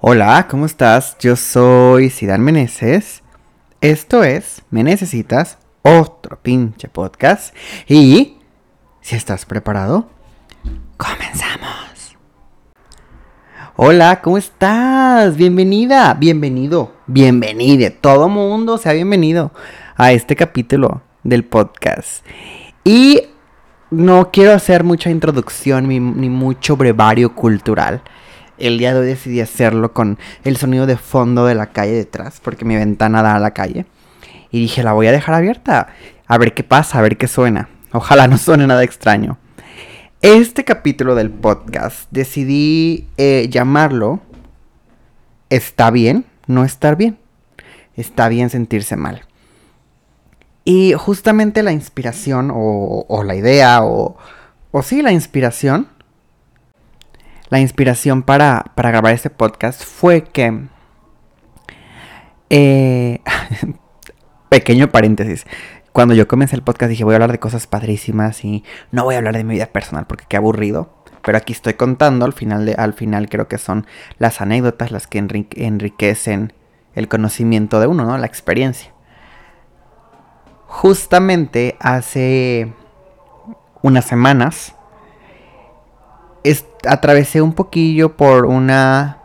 Hola, ¿cómo estás? Yo soy Sidán Meneses. Esto es Me Necesitas, otro pinche podcast. Y, si estás preparado, comenzamos. Hola, ¿cómo estás? Bienvenida, bienvenido, bienvenide. Todo mundo sea bienvenido a este capítulo del podcast. Y no quiero hacer mucha introducción ni, ni mucho brevario cultural el día de hoy decidí hacerlo con el sonido de fondo de la calle detrás, porque mi ventana da a la calle. Y dije, la voy a dejar abierta, a ver qué pasa, a ver qué suena. Ojalá no suene nada extraño. Este capítulo del podcast decidí eh, llamarlo Está bien no estar bien. Está bien sentirse mal. Y justamente la inspiración o, o la idea o, o sí la inspiración la inspiración para, grabar este podcast fue que... Eh, pequeño paréntesis. Cuando yo comencé el podcast dije voy a hablar de cosas padrísimas y no voy a hablar de mi vida personal porque qué aburrido. Pero aquí estoy contando, al final, al final creo que son las anécdotas las que enriquecen el conocimiento de uno, ¿no? La experiencia. Justamente hace unas semanas atravesé un poquillo por una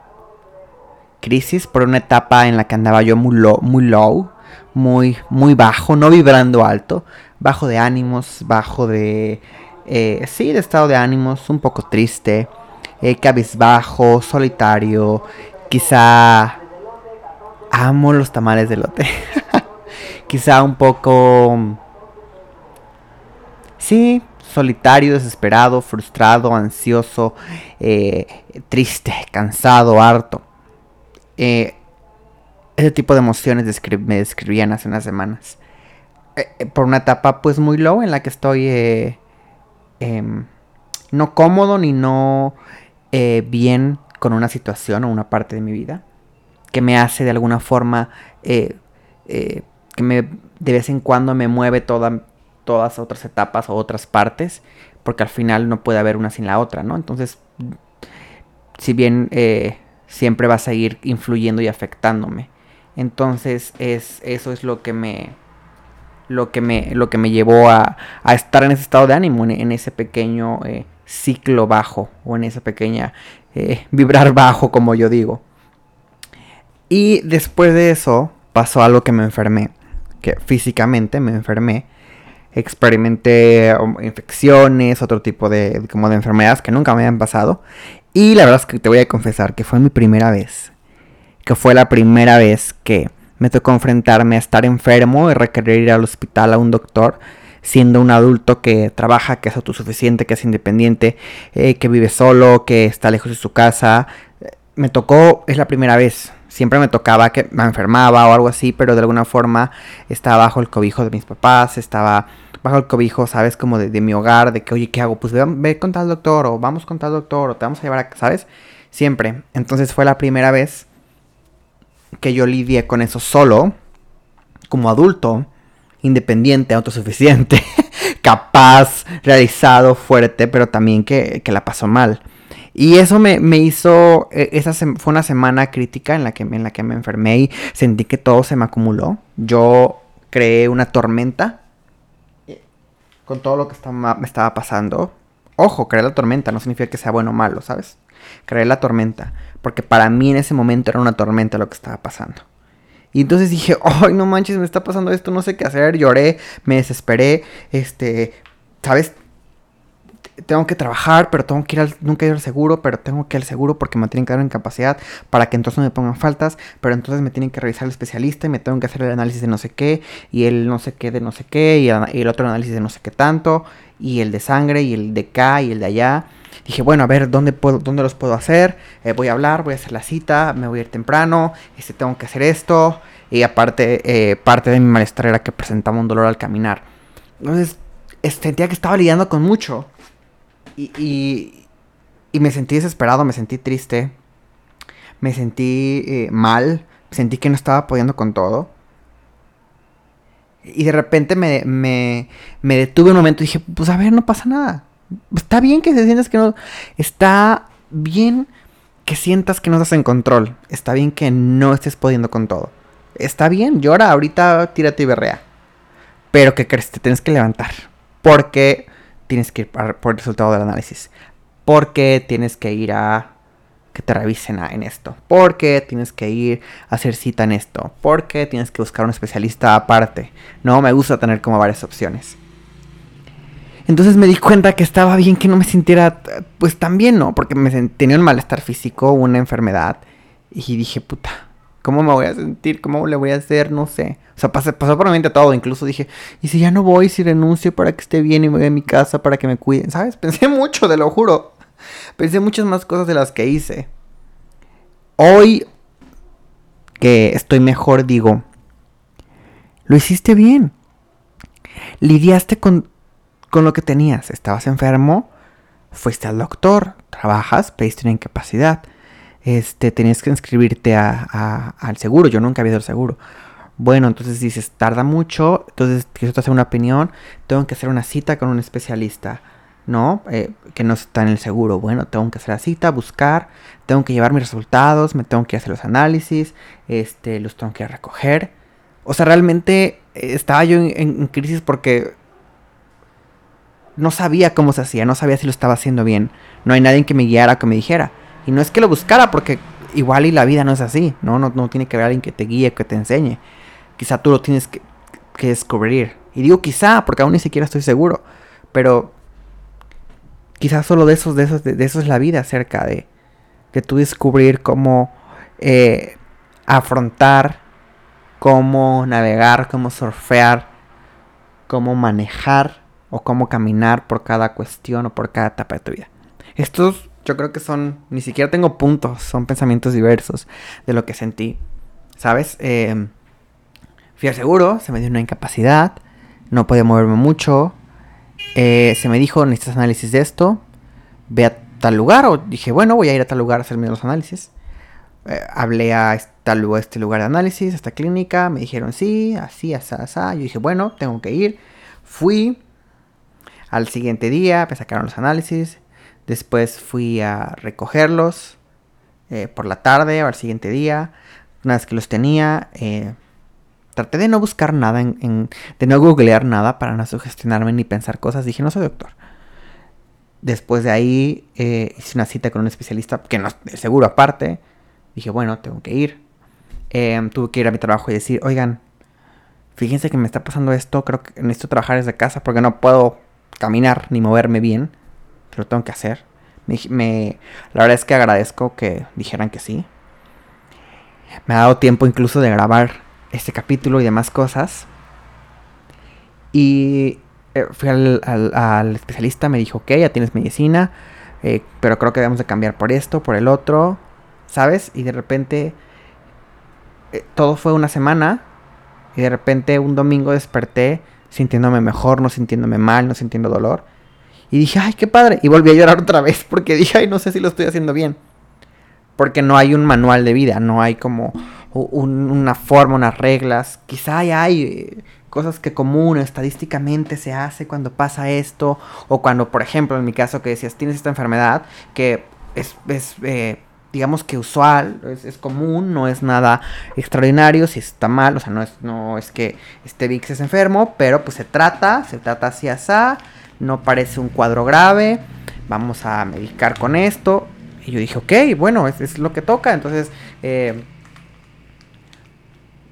crisis, por una etapa en la que andaba yo muy low, muy low, muy, muy bajo, no vibrando alto, bajo de ánimos, bajo de, eh, sí, de estado de ánimos, un poco triste, eh, cabizbajo, solitario, quizá amo los tamales de lote, quizá un poco, sí, solitario, desesperado, frustrado, ansioso, eh, triste, cansado, harto. Eh, ese tipo de emociones me describían hace unas semanas. Eh, por una etapa pues muy low en la que estoy em, no cómodo ni no bien con una situación o una parte de mi vida que me hace de alguna forma que me de vez en cuando me mueve toda todas otras etapas o otras partes, porque al final no puede haber una sin la otra, ¿no? Entonces, si bien eh, siempre va a seguir influyendo y afectándome. Entonces, es, eso es lo que me, lo que me, lo que me llevó a, estar en ese estado de ánimo, en, ese pequeño eh, ciclo bajo, o en esa pequeña eh, vibrar bajo, como yo digo. Y después de eso pasó algo que me enfermé, que físicamente me enfermé experimenté um, infecciones, otro tipo de, como de enfermedades que nunca me habían pasado. Y la verdad es que te voy a confesar que fue mi primera vez. Que fue la primera vez que me tocó enfrentarme a estar enfermo y requerir ir al hospital a un doctor, siendo un adulto que trabaja, que es autosuficiente, que es independiente, eh, que vive solo, que está lejos de su casa. Me tocó, es la primera vez. Siempre me tocaba que me enfermaba o algo así, pero de alguna forma estaba bajo el cobijo de mis papás, estaba bajo el cobijo, ¿sabes? Como de, mi hogar, de que, oye, ¿qué hago? Pues ve, con tal doctor, o vamos con tal doctor, o te vamos a llevar a, ¿sabes? Siempre. Entonces fue la primera vez que yo lidié con eso solo, como adulto, independiente, autosuficiente, capaz, realizado, fuerte, pero también que, que la pasó mal. Y eso me, me hizo, e, esa fue una semana crítica en la, que, en la que me enfermé y sentí que todo se me acumuló. Yo creé una tormenta con todo lo que me estaba pasando. Ojo, creer la tormenta no significa que sea bueno o malo, ¿sabes? Creer la tormenta. Porque para mí en ese momento era una tormenta lo que estaba pasando. Y entonces dije, ay, no manches, me está pasando esto, no sé qué hacer. Lloré, me desesperé, este, ¿sabes? Tengo que trabajar, pero tengo que ir al, nunca ir al seguro, pero tengo que ir al seguro porque me tienen que dar una incapacidad para que entonces no me pongan faltas, pero entonces me tienen que revisar el especialista y me tengo que hacer el análisis de no sé qué, y el no sé qué de no sé qué, y, el otro análisis de no sé qué tanto, y el de sangre, y el de acá, y el de allá. Dije, bueno, a ver, ¿dónde, puedo, dónde los puedo hacer? Eh, voy a hablar, voy a hacer la cita, me voy a ir temprano, este, tengo que hacer esto, y aparte, eh, parte de mi malestar era que presentaba un dolor al caminar. Entonces, sentía que estaba lidiando con mucho. Y, y, me sentí desesperado, me sentí triste, me sentí eh, mal, sentí que no estaba pudiendo con todo. Y de repente me, me, me detuve un momento y dije, pues a ver, no pasa nada. Está bien que se sientas que no... Está bien que sientas que no estás en control. Está bien que no estés pudiendo con todo. Está bien, llora, ahorita tírate y berrea. Pero que crees, te tienes que levantar. Porque tienes que ir por el resultado del análisis. Porque tienes que ir a que te revisen en esto. Porque tienes que ir a hacer cita en esto. Porque tienes que buscar un especialista aparte. No me gusta tener como varias opciones. Entonces me di cuenta que estaba bien que no me sintiera pues tan bien, ¿no? Porque me tenía un malestar físico, una enfermedad. Y dije, puta, ¿cómo me voy a sentir? ¿Cómo le voy a hacer? No sé. O sea, pasó, pasó por mi mente todo. Incluso dije, ¿y si ya no voy, si renuncio para que esté bien y me voy a mi casa para que me cuiden? ¿Sabes? Pensé mucho, te lo juro. Pensé muchas más cosas de las que hice. Hoy que estoy mejor, digo, lo hiciste bien. Lidiaste con, con lo que tenías. Estabas enfermo, fuiste al doctor, trabajas, pediste una incapacidad. Este, tenías que inscribirte a, al seguro. Yo nunca había ido al seguro. Bueno, entonces dices, tarda mucho, entonces quiero hacer una opinión, tengo que hacer una cita con un especialista. ¿no? Eh, que no está en el seguro. Bueno, tengo que hacer la cita, buscar, tengo que llevar mis resultados, me tengo que hacer los análisis, este, los tengo que recoger. O sea, realmente eh, estaba yo en, crisis porque no sabía cómo se hacía, no sabía si lo estaba haciendo bien. No hay nadie que me guiara, que me dijera. Y no es que lo buscara, porque igual y la vida no es así, ¿no? No, no tiene que haber alguien que te guíe, que te enseñe. Quizá tú lo tienes que, que descubrir. Y digo quizá, porque aún ni siquiera estoy seguro. Pero quizás solo de de esos, de, eso es la vida acerca de, de tú descubrir cómo eh, afrontar, cómo navegar, cómo surfear, cómo manejar o cómo caminar por cada cuestión o por cada etapa de tu vida. Estos yo creo que son, ni siquiera tengo puntos, son pensamientos diversos de lo que sentí. ¿Sabes? Eh, fui al seguro, se me dio una incapacidad, no podía moverme mucho, eh, se me dijo, necesitas análisis de esto, ve a tal lugar, o dije, bueno, voy a ir a tal lugar a hacerme los análisis. Eh, hablé a este lugar de análisis, a esta clínica, me dijeron sí, así, así, así. Yo dije, bueno, tengo que ir. Fui. Al siguiente día me sacaron los análisis. Después fui a recogerlos eh, por la tarde o al siguiente día. Una vez que los tenía, Traté de no buscar nada, en, de no googlear nada para no sugestionarme ni pensar cosas. Dije, no soy doctor. Después de ahí eh, hice una cita con un especialista, que no seguro aparte. Dije, bueno, tengo que ir. Em, tuve que ir a mi trabajo y decir, oigan, fíjense que me está pasando esto, creo que necesito trabajar desde casa porque no puedo caminar ni moverme bien. Pero tengo que hacer. Me, la verdad es que agradezco que dijeran que sí. Me ha dado tiempo incluso de grabar este capítulo y demás cosas. Y eh, fui al, especialista, me dijo, ok, ya tienes medicina, eh, pero creo que debemos de cambiar por esto, por el otro, ¿sabes? Y de repente eh, todo fue una semana y de repente un domingo desperté sintiéndome mejor, no sintiéndome mal, no sintiendo dolor. Y dije, ay, qué padre. Y volví a llorar otra vez porque dije, ay, no sé si lo estoy haciendo bien. Porque no hay un manual de vida, no hay como una forma, unas reglas. Quizá hay, eh, cosas que común estadísticamente se hace cuando pasa esto. O cuando, por ejemplo, en mi caso que decías, tienes esta enfermedad que es, eh, digamos que usual, es, común, no es nada extraordinario, si está mal, o sea, no es, no es que este VIX es enfermo, pero pues se trata, se trata así así, no parece un cuadro grave, vamos a medicar con esto. Y yo dije, ok, bueno, es, es lo que toca, entonces eh,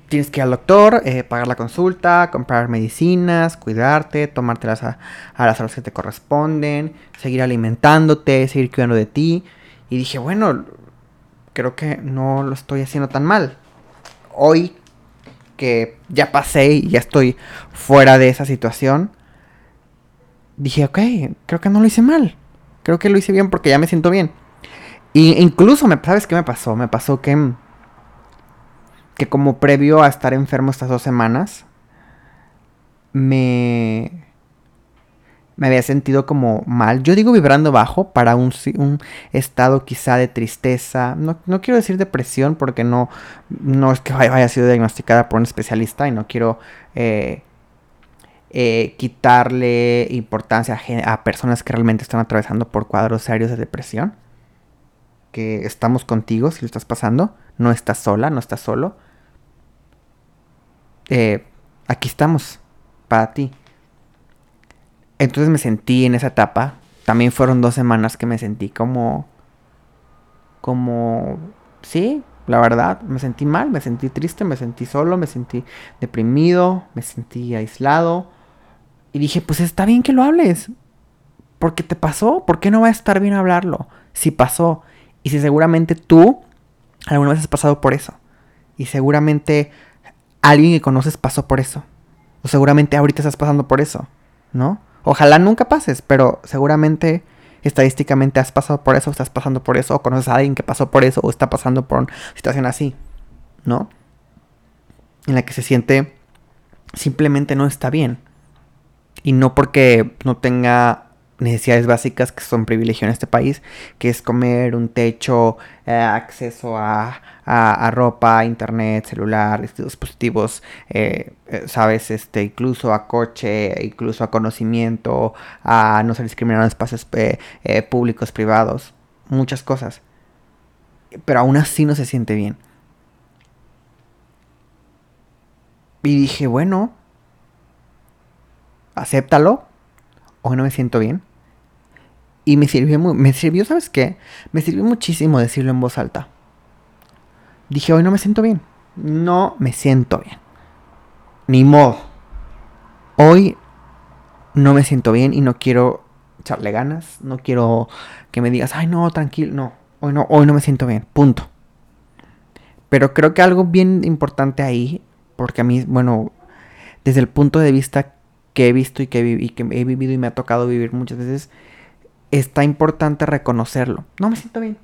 tienes que ir al doctor, eh, pagar la consulta, comprar medicinas, cuidarte, tomártelas a, a, las horas que te corresponden, seguir alimentándote, seguir cuidando de ti. Y dije, bueno, creo que no lo estoy haciendo tan mal. Hoy que ya pasé y ya estoy fuera de esa situación, dije, ok, creo que no lo hice mal. Creo que lo hice bien porque ya me siento bien. Y incluso, me, ¿sabes qué me pasó? Me pasó que que como previo a estar enfermo estas dos semanas, me, me había sentido como mal. Yo digo vibrando bajo para un, un estado quizá de tristeza. No, quiero decir depresión porque no, no es que haya sido diagnosticada por un especialista y no quiero eh, eh, quitarle importancia a, personas que realmente están atravesando por cuadros serios de depresión. que estamos contigo si lo estás pasando. No estás sola, no estás solo. Eh, aquí estamos para ti. Entonces me sentí en esa etapa. También fueron dos semanas que me sentí como... Como... Sí, la verdad. Me sentí mal, me sentí triste, me sentí solo, me sentí deprimido, me sentí aislado. Y dije, pues está bien que lo hables. Porque te pasó. ¿Por qué no va a estar bien hablarlo? Si pasó. Y si seguramente tú alguna vez has pasado por eso. Y seguramente alguien que conoces pasó por eso. O seguramente ahorita estás pasando por eso. ¿No? Ojalá nunca pases, pero seguramente estadísticamente has pasado por eso, estás pasando por eso, o conoces a alguien que pasó por eso, o está pasando por una situación así, ¿no? En la que se siente simplemente no está bien. Y no porque no tenga necesidades básicas que son privilegio en este país, que es comer, un techo, eh, acceso a, ropa, internet, celular, dispositivos, eh, eh, sabes, este, incluso a coche, incluso a conocimiento, a no ser discriminado en espacios públicos, privados, muchas cosas. Pero aún así no se siente bien. Y dije, bueno, acéptalo. Hoy no me siento bien. Y me sirvió, me sirvió, ¿sabes qué? Me sirvió muchísimo decirlo en voz alta. Dije, hoy no me siento bien. No me siento bien. Ni modo. Hoy no me siento bien y no quiero echarle ganas. No quiero que me digas, ay, no, tranquilo. No, hoy no, hoy no me siento bien. Punto. Pero creo que algo bien importante ahí, porque a mí, bueno, desde el punto de vista que he visto y que, he vivido y me ha tocado vivir muchas veces, está importante reconocerlo. No me siento bien.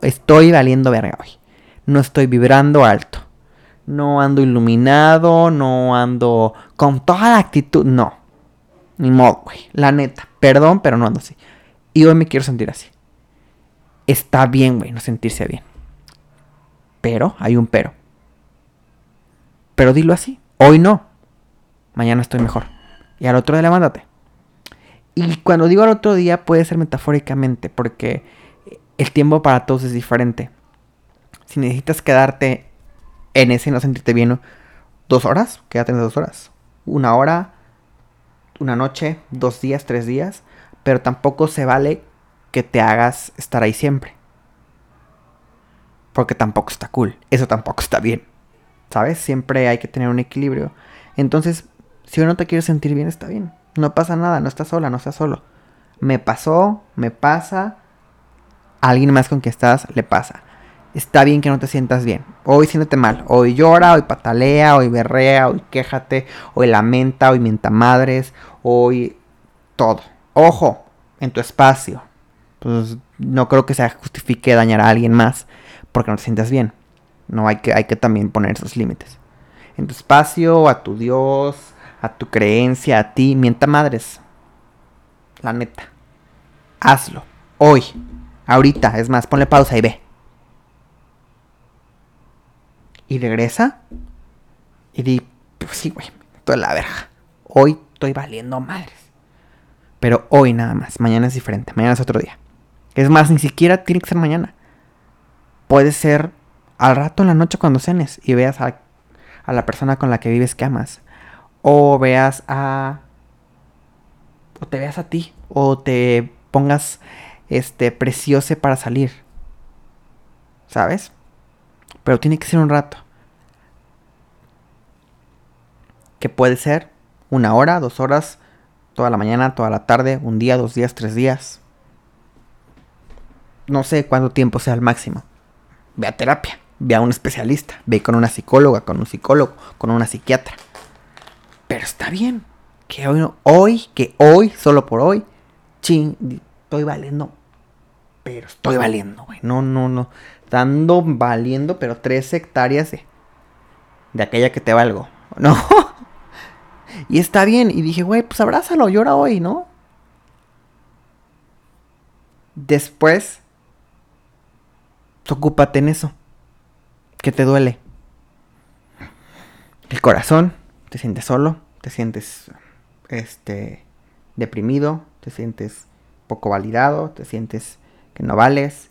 Estoy valiendo verga hoy. No estoy vibrando alto. No ando iluminado, no ando con toda la actitud. No. Ni modo, güey. La neta. Perdón, pero no ando así. Y hoy me quiero sentir así. Está bien, güey, no sentirse bien. Pero, hay un pero. Pero dilo así. Hoy no. Mañana estoy mejor. Y al otro día levándate. Y cuando digo al otro día puede ser metafóricamente, porque el tiempo para todos es diferente. Si necesitas quedarte en ese no sentirte bien dos horas, quédate en dos horas. Una hora, una noche, dos días, tres días. Pero tampoco se vale que te hagas estar ahí siempre. Porque tampoco está cool. Eso tampoco está bien. ¿Sabes? Siempre hay que tener un equilibrio. Entonces, si uno te quiere sentir bien, está bien. No pasa nada, no estás sola, no estás solo. Me pasó, me pasa. A alguien más con quien estás le pasa. Está bien que no te sientas bien. Hoy siéntete mal. Hoy llora, hoy patalea, hoy berrea, hoy quéjate, hoy lamenta, hoy mienta madres, hoy todo. Ojo, en tu espacio. Pues no creo que se justifique dañar a alguien más porque no te sientas bien. No hay que, hay que también poner esos límites. En tu espacio, a tu Dios, a tu creencia, a ti, mienta madres. La neta. Hazlo. Hoy. Ahorita. Es más, ponle pausa y ve. Y regresa. Y di, pues sí, güey. Toda la verga. Hoy estoy valiendo madres. Pero hoy nada más. Mañana es diferente. Mañana es otro día. Es más, ni siquiera tiene que ser mañana. Puede ser al rato en la noche cuando cenes y veas a, a la persona con la que vives que amas o veas a o te veas a ti o te pongas este preciose para salir. ¿Sabes? Pero tiene que ser un rato. Que puede ser una hora, dos horas, toda la mañana, toda la tarde, un día, dos días, tres días. No sé cuánto tiempo sea el máximo. Ve a terapia, ve a un especialista, ve con una psicóloga, con un psicólogo, con una psiquiatra. Pero está bien. Que hoy, hoy, que hoy, solo por hoy, ching, estoy valiendo. Pero estoy valiendo, güey. No, no, no. Dando valiendo, pero tres hectáreas de, de aquella que te valgo. No. y está bien. Y dije, güey, pues abrázalo, llora hoy, ¿no? Después, ocúpate en eso. Que te duele. El corazón te sientes solo, te sientes este deprimido, te sientes poco validado, te sientes que no vales,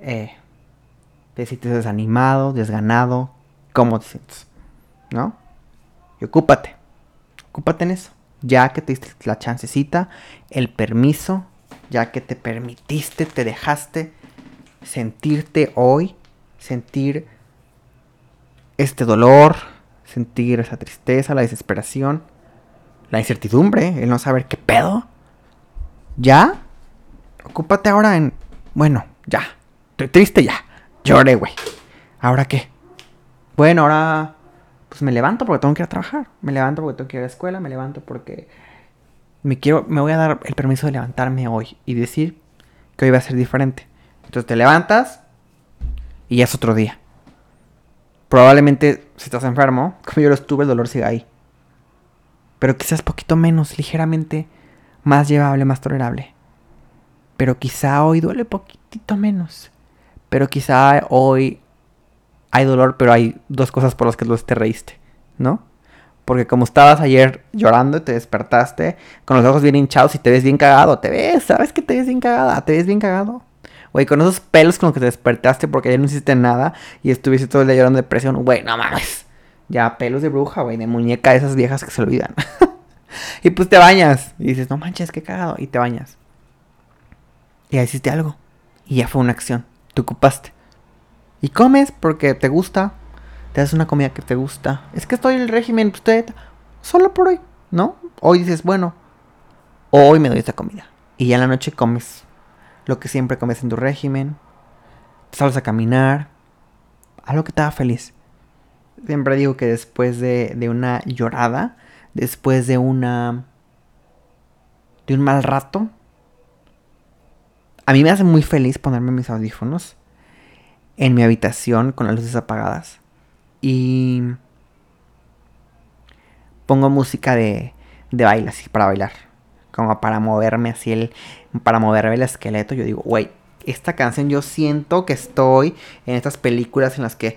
eh, te sientes desanimado, desganado, ¿cómo te sientes? ¿No? Y ocúpate, ocúpate en eso. Ya que te diste la chancecita, el permiso, ya que te permitiste, te dejaste sentirte hoy, sentir este dolor, sentir esa tristeza, la desesperación, la incertidumbre, el no saber qué pedo. Ya, ocúpate ahora en, bueno, ya, estoy triste ya, lloré, güey. ¿Ahora qué? Bueno, ahora pues me levanto porque tengo que ir a trabajar, me levanto porque tengo que ir a la escuela, me levanto porque me quiero, me voy a dar el permiso de levantarme hoy y decir que hoy va a ser diferente. Entonces te levantas y ya es otro día. Probablemente si estás enfermo, como yo lo estuve, el dolor sigue ahí. Pero quizás poquito menos, ligeramente más llevable, más tolerable. Pero quizá hoy duele poquitito menos. Pero quizá hoy hay dolor, pero hay dos cosas por las que te reíste, ¿no? Porque como estabas ayer llorando y te despertaste con los ojos bien hinchados y te ves bien cagado, te ves, sabes que te ves bien cagada, te ves bien cagado. Güey, con esos pelos con los que te despertaste porque ayer no hiciste nada y estuviste todo el día llorando de depresión, güey, no mames. Ya pelos de bruja, güey, de muñeca de esas viejas que se olvidan. y pues te bañas y dices, no manches, qué cagado. Y te bañas. Y ahí hiciste algo. Y ya fue una acción. Te ocupaste. Y comes porque te gusta. Te haces una comida que te gusta. Es que estoy en el régimen, usted. Solo por hoy, ¿no? Hoy dices, bueno, hoy me doy esta comida. Y ya en la noche comes lo que siempre comes en tu régimen. Te a caminar. Algo que te haga feliz. Siempre digo que después de, de una llorada, después de una. de un mal rato, a mí me hace muy feliz ponerme mis audífonos en mi habitación con las luces apagadas. Y pongo música de, de baile para bailar. Como para moverme así el. Para moverme el esqueleto. Yo digo, güey, esta canción yo siento que estoy en estas películas en las que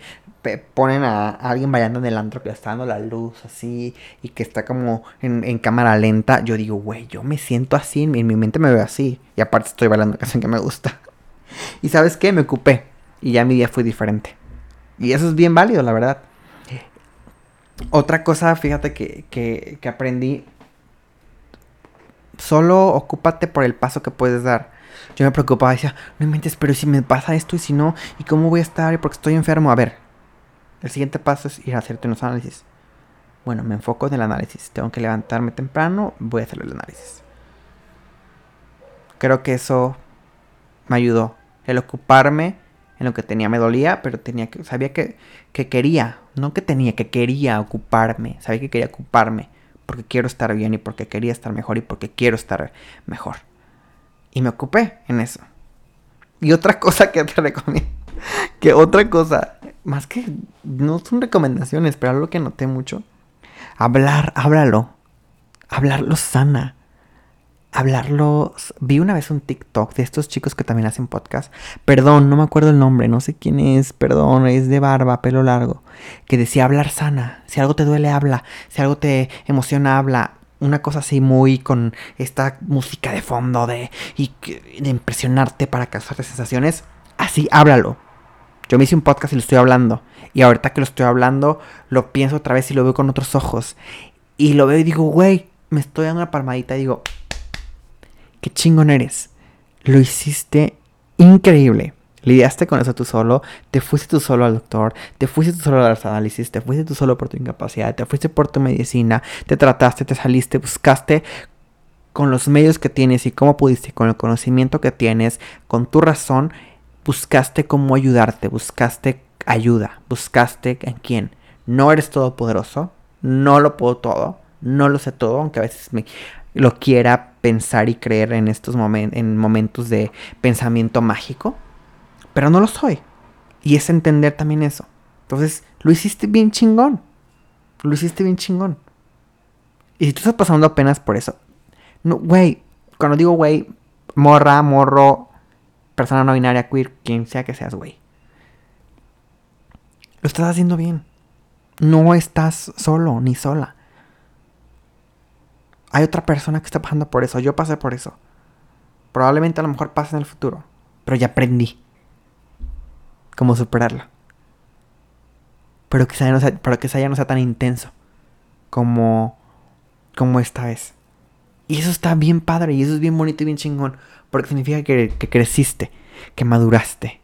ponen a, alguien bailando en el antro que le está dando la luz así y que está como en, cámara lenta, yo digo, güey, yo me siento así, en mi, mente me veo así. Y aparte estoy bailando una canción que me gusta. Y sabes qué, me ocupé. Y ya mi día fue diferente. Y eso es bien válido, la verdad. Otra cosa, fíjate que, que, que aprendí. Solo ocúpate por el paso que puedes dar. Yo me preocupaba, decía, no inventes, pero si me pasa esto y si no, ¿y cómo voy a estar? Porque estoy enfermo. A ver, el siguiente paso es ir a hacerte unos análisis. Bueno, me enfoco en el análisis. Tengo que levantarme temprano, voy a hacer el análisis. Creo que eso me ayudó. El ocuparme en lo que tenía me dolía, pero tenía que, sabía que, que quería, no que tenía, que quería ocuparme. Sabía que quería ocuparme porque quiero estar bien y porque quería estar mejor y porque quiero estar mejor. Y me ocupé en eso. Y otra cosa que te recomiendo, que otra cosa más que no son recomendaciones, pero algo que noté mucho. Hablar, háblalo. Hablarlo sana. Hablarlo. Vi una vez un TikTok de estos chicos que también hacen podcast. Perdón, no me acuerdo el nombre, no sé quién es. Perdón, es de barba, pelo largo. Que decía hablar sana. Si algo te duele, habla. Si algo te emociona, habla. Una cosa así muy con esta música de fondo de, y, de impresionarte para causarte sensaciones. Así, háblalo yo me hice un podcast y lo estoy hablando. Y ahorita que lo estoy hablando, lo pienso otra vez y lo veo con otros ojos. Y lo veo y digo, güey, me estoy dando una palmadita y digo, chingón eres. Lo hiciste increíble. Lidiaste con eso tú solo, te fuiste tú solo al doctor, te fuiste tú solo a los análisis, te fuiste tú solo por tu incapacidad, te fuiste por tu medicina, te trataste, te saliste, buscaste con los medios que tienes y cómo pudiste, con el conocimiento que tienes, con tu razón, buscaste cómo ayudarte, buscaste ayuda, buscaste en quién. No eres todopoderoso, no lo puedo todo, no lo sé todo, aunque a veces me lo quiera pensar y creer en estos momentos, en momentos de pensamiento mágico, pero no lo soy. Y es entender también eso. Entonces, lo hiciste bien chingón. Lo hiciste bien chingón. Y si tú estás pasando apenas por eso, no, güey, cuando digo güey, morra, morro, persona no binaria, queer, quien sea que seas, güey. Lo estás haciendo bien. No estás solo ni sola. Hay otra persona que está pasando por eso. Yo pasé por eso. Probablemente a lo mejor pase en el futuro. Pero ya aprendí. cómo superarlo. Pero ya no sea, pero que ya no sea tan intenso como, como esta vez. Y eso está bien padre y eso es bien bonito y bien chingón. Porque significa que, que creciste, que maduraste,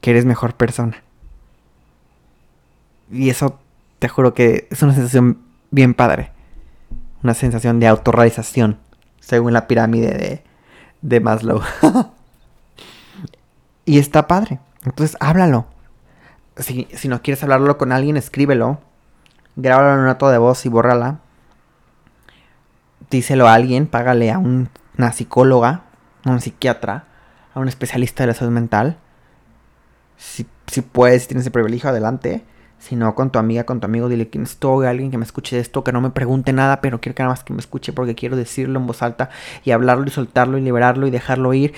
que eres mejor persona. Y eso te juro que es una sensación bien padre. Una sensación de autorrealización, según la pirámide de, de Maslow. y está padre. Entonces háblalo. Si, si, no quieres hablarlo con alguien, escríbelo. Grábalo en una nota de voz y bórrala. Díselo a alguien, págale a una psicóloga, a un psiquiatra, a un especialista de la salud mental. Si, si puedes, si tienes el privilegio, adelante. Si no, con tu amiga, con tu amigo, dile que necesito a alguien que me escuche esto, que no me pregunte nada, pero quiero que nada más que me escuche porque quiero decirlo en voz alta y hablarlo y soltarlo y liberarlo y dejarlo ir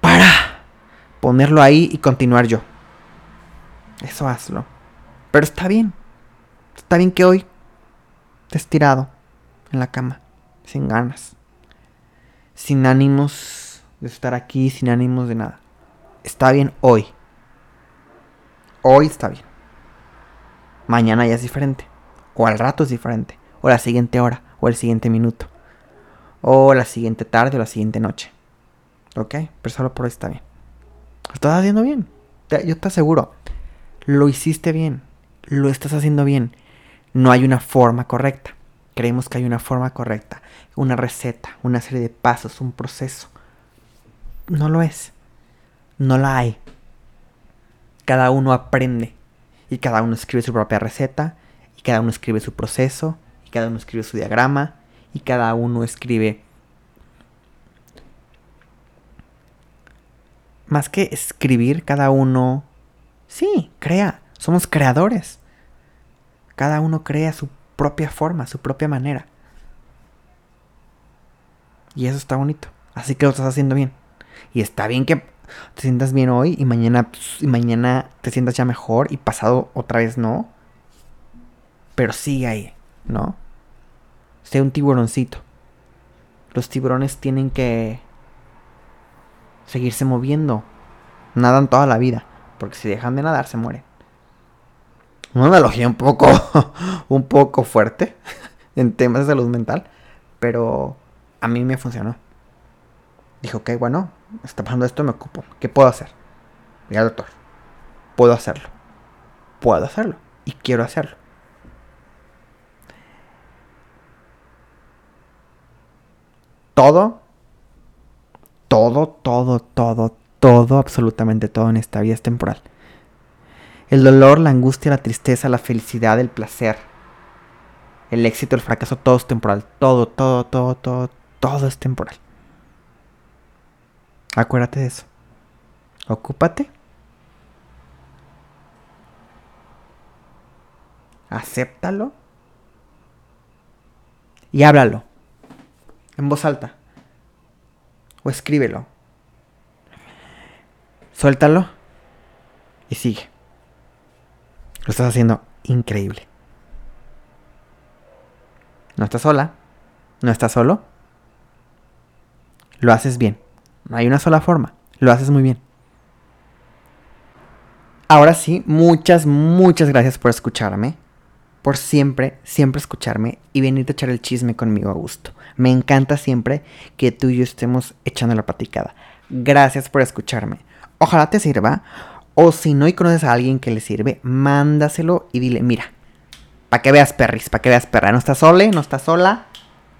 para ponerlo ahí y continuar yo. Eso hazlo. Pero está bien. Está bien que hoy estés tirado en la cama, sin ganas, sin ánimos de estar aquí, sin ánimos de nada. Está bien hoy. Hoy está bien. Mañana ya es diferente. O al rato es diferente. O la siguiente hora. O el siguiente minuto. O la siguiente tarde o la siguiente noche. ¿Ok? Pero solo por hoy está bien. Estás haciendo bien. Yo te aseguro. Lo hiciste bien. Lo estás haciendo bien. No hay una forma correcta. Creemos que hay una forma correcta. Una receta. Una serie de pasos. Un proceso. No lo es. No la hay. Cada uno aprende y cada uno escribe su propia receta, y cada uno escribe su proceso, y cada uno escribe su diagrama, y cada uno escribe... Más que escribir, cada uno... Sí, crea. Somos creadores. Cada uno crea su propia forma, su propia manera. Y eso está bonito. Así que lo estás haciendo bien. Y está bien que te sientas bien hoy y mañana, pues, y mañana te sientas ya mejor y pasado otra vez no. Pero sigue ahí, ¿no? Sé un tiburoncito. Los tiburones tienen que seguirse moviendo. Nadan toda la vida. Porque si dejan de nadar se mueren. Una analogía un poco, un poco fuerte en temas de salud mental. Pero a mí me funcionó. Dijo, ok, bueno, está pasando esto, me ocupo. ¿Qué puedo hacer? Mira, doctor, puedo hacerlo. Puedo hacerlo. Y quiero hacerlo. Todo, todo, todo, todo, todo, absolutamente todo en esta vida es temporal. El dolor, la angustia, la tristeza, la felicidad, el placer, el éxito, el fracaso, todo es temporal. Todo, todo, todo, todo, todo es temporal. Acuérdate de eso. Ocúpate. Acéptalo. Y háblalo. En voz alta. O escríbelo. Suéltalo. Y sigue. Lo estás haciendo increíble. No estás sola. No estás solo. Lo haces bien. No hay una sola forma. Lo haces muy bien. Ahora sí, muchas, muchas gracias por escucharme. Por siempre, siempre escucharme y venirte a echar el chisme conmigo a gusto. Me encanta siempre que tú y yo estemos echando la platicada. Gracias por escucharme. Ojalá te sirva. O si no y conoces a alguien que le sirve, mándaselo y dile, mira, para que veas perris, para que veas perra. No estás sole, no estás sola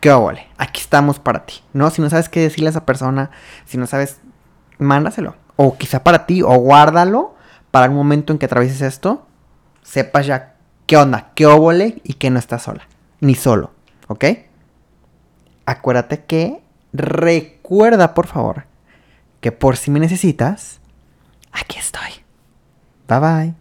qué óvole, aquí estamos para ti, ¿no? Si no sabes qué decirle a esa persona, si no sabes, mándaselo. O quizá para ti, o guárdalo para el momento en que atravieses esto, sepas ya qué onda, qué óvole y que no estás sola, ni solo, ¿ok? Acuérdate que, recuerda por favor, que por si me necesitas, aquí estoy. Bye bye.